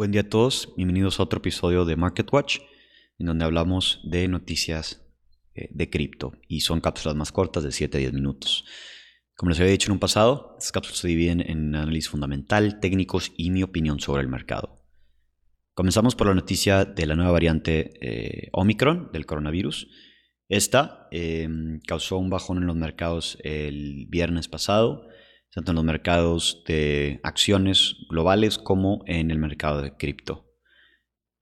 Buen día a todos, bienvenidos a otro episodio de Market Watch, en donde hablamos de noticias eh, de cripto y son cápsulas más cortas de 7 a 10 minutos. Como les había dicho en un pasado, estas cápsulas se dividen en análisis fundamental, técnicos y mi opinión sobre el mercado. Comenzamos por la noticia de la nueva variante eh, Omicron del coronavirus. Esta em, causó un bajón en los mercados el viernes pasado tanto en los mercados de acciones globales como en el mercado de cripto.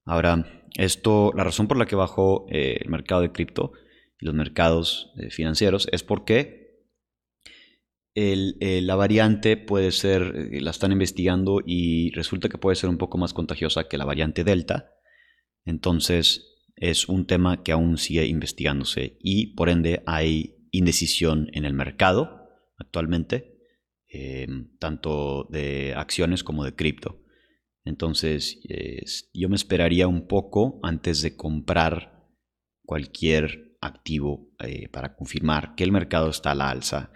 Ahora, esto, la razón por la que bajó eh, el mercado de cripto y los mercados eh, financieros es porque eh, la variante puede ser, la están investigando y resulta que puede ser un poco más contagiosa que la variante Delta. Entonces, es un tema que aún sigue investigándose y por ende hay indecisión en el mercado actualmente Tanto de acciones como de cripto. Entonces, yo me esperaría un poco antes de comprar cualquier activo eh, para confirmar que el mercado está a la alza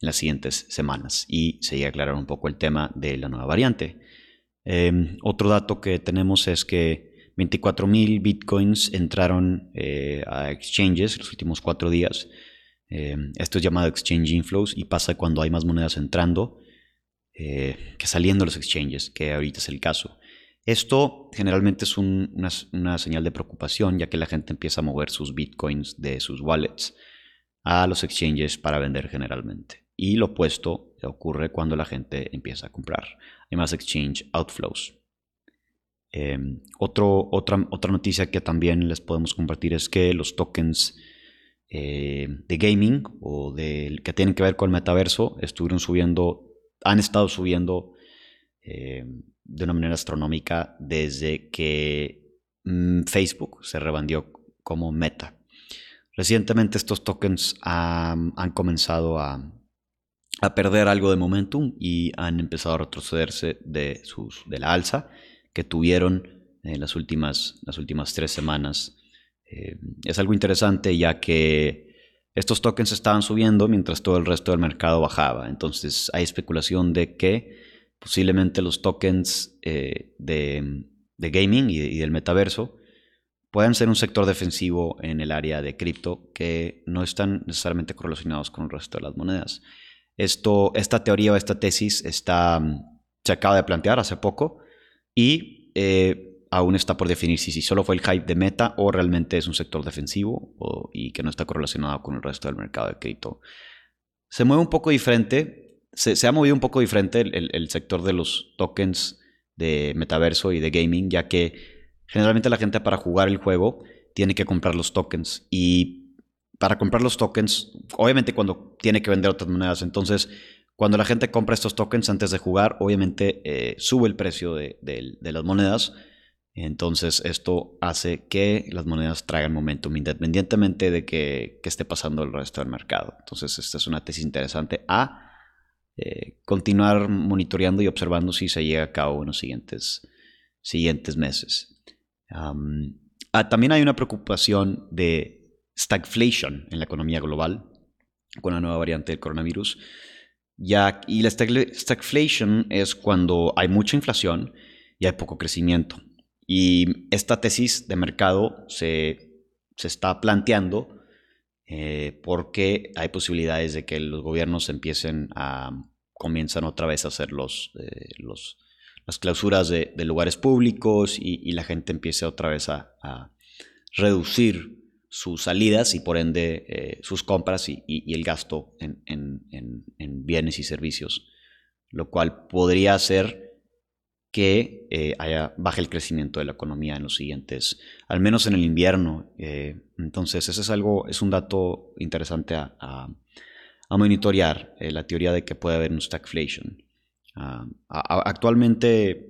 en las siguientes semanas y se aclarar un poco el tema de la nueva variante. Em, otro dato que tenemos es que 24.000 bitcoins entraron eh, a exchanges los últimos cuatro días Em, esto es llamado exchange inflows y pasa cuando hay más monedas entrando eh, que saliendo los exchanges, que ahorita es el caso. Esto generalmente es una, señal de preocupación ya que la gente empieza a mover sus bitcoins de sus wallets a los exchanges para vender generalmente. Y lo opuesto ocurre cuando la gente empieza a comprar. Hay más exchange outflows. Em, otra noticia que también les podemos compartir es que los tokens eh, de gaming o de, que tienen que ver con el metaverso estuvieron subiendo, han estado subiendo eh, de una manera astronómica desde que mm, Facebook se rebandió como meta. Recientemente estos tokens han, comenzado a, a, perder algo de momentum y han empezado a retrocederse de, sus, de la alza que tuvieron en las últimas, las últimas tres semanas eh, es algo interesante ya que estos tokens estaban subiendo mientras todo el resto del mercado bajaba. Entonces hay especulación de que posiblemente los tokens eh, de, gaming y, del metaverso puedan ser un sector defensivo en el área de cripto que no están necesariamente correlacionados con el resto de las monedas. Esto, esta teoría o esta tesis está, se acaba de plantear hace poco y eh, aún está por definir si, solo fue el hype de meta o realmente es un sector defensivo y que no está correlacionado con el resto del mercado de cripto. Se mueve un poco diferente, se, ha movido un poco diferente el, sector de los tokens de metaverso y de gaming, ya que generalmente la gente para jugar el juego tiene que comprar los tokens. Y para comprar los tokens, obviamente cuando tiene que vender otras monedas, entonces cuando la gente compra estos tokens antes de jugar, obviamente eh, sube el precio de las monedas entonces esto hace que las monedas traigan momentum independientemente de que, esté pasando el resto del mercado. Entonces esta es una tesis interesante a eh, continuar monitoreando y observando si se llega a cabo en los siguientes, siguientes meses. Ah, también hay una preocupación de stagflation en la economía global con la nueva variante del coronavirus. Y la stagflation es cuando hay mucha inflación y hay poco crecimiento. Y esta tesis de mercado se, está planteando eh, porque hay posibilidades de que los gobiernos empiecen a, comienzan otra vez a hacer los, eh, los las clausuras de, lugares públicos y, la gente empiece otra vez a, reducir sus salidas y por ende eh, sus compras y, el gasto en, en, bienes y servicios, lo cual podría hacer que eh, haya, baje el crecimiento de la economía en los siguientes, al menos en el invierno. Eh, entonces, ese es algo, es un dato interesante a, monitorear, eh, la teoría de que puede haber un stagflation. Ah, actualmente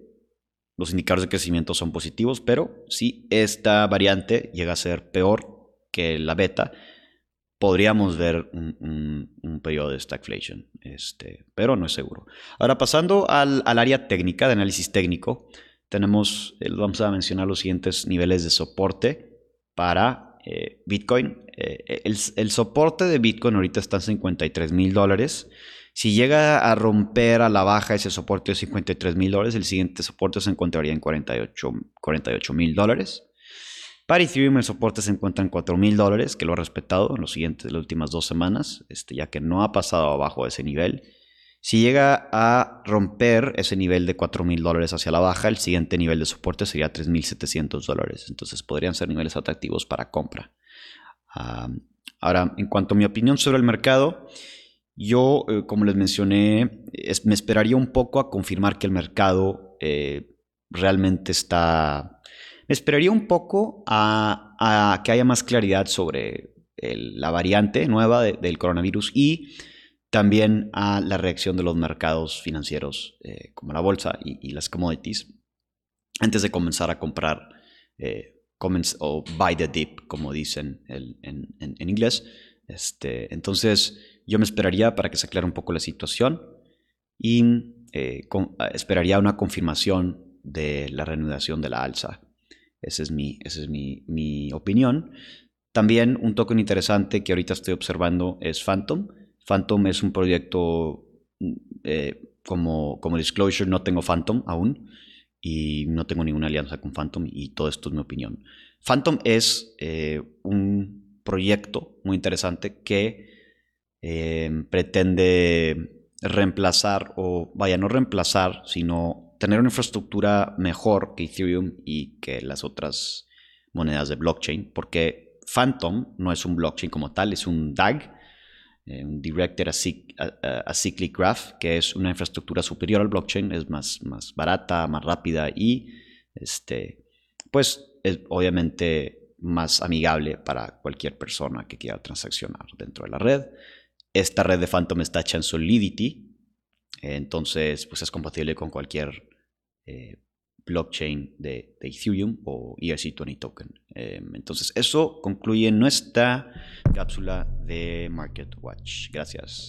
los indicadores de crecimiento son positivos, pero si esta variante llega a ser peor que la beta, podríamos ver un, periodo de stagflation, este, pero no es seguro. Ahora, pasando al, área técnica, de análisis técnico, tenemos, eh, vamos a mencionar los siguientes niveles de soporte para eh, Bitcoin. Eh, el, soporte de Bitcoin ahorita está en 53 mil dólares Si llega a romper a la baja ese soporte de 53 mil dólares, el siguiente soporte se encontraría en 48 mil dólares. Para Ethereum el soporte se encuentra en 4 mil dólares, que lo ha respetado en los siguientes, las últimas dos semanas, este, ya que no ha pasado abajo de ese nivel. Si llega a romper ese nivel de 4 mil dólares hacia la baja, el siguiente nivel de soporte sería 3.700 dólares. Entonces podrían ser niveles atractivos para compra. ahora, en cuanto a mi opinión sobre el mercado, yo, eh, como les mencioné, me esperaría un poco a confirmar que el mercado eh, realmente está... Me esperaría un poco a, que haya más claridad sobre la variante nueva del coronavirus y también a la reacción de los mercados financieros eh, como la bolsa y, las commodities antes de comenzar a comprar o buy the dip, como dicen en, inglés. Este, entonces, yo me esperaría para que se aclare un poco la situación y eh, esperaría una confirmación de la reanudación de la alza. Esa es, mi, esa es mi, opinión. También un token interesante que ahorita estoy observando es Phantom. Phantom es un proyecto, eh, como, como disclosure, no tengo Phantom aún y no tengo ninguna alianza con Phantom y todo esto es mi opinión. Phantom es eh, un proyecto muy interesante que eh, pretende reemplazar, o vaya, no reemplazar, sino tener una infraestructura mejor que Ethereum y que las otras monedas de blockchain, porque Phantom no es un blockchain como tal, es un DAG, eh, un Directed Acyclic Graph, que es una infraestructura superior al blockchain, es más, más barata, más rápida y este, pues es obviamente más amigable para cualquier persona que quiera transaccionar dentro de la red. Esta red de Phantom está hecha en Solidity, entonces pues es compatible con cualquier eh, blockchain de, Ethereum o ERC20 token. Em, entonces eso concluye nuestra cápsula de Market Watch. Gracias.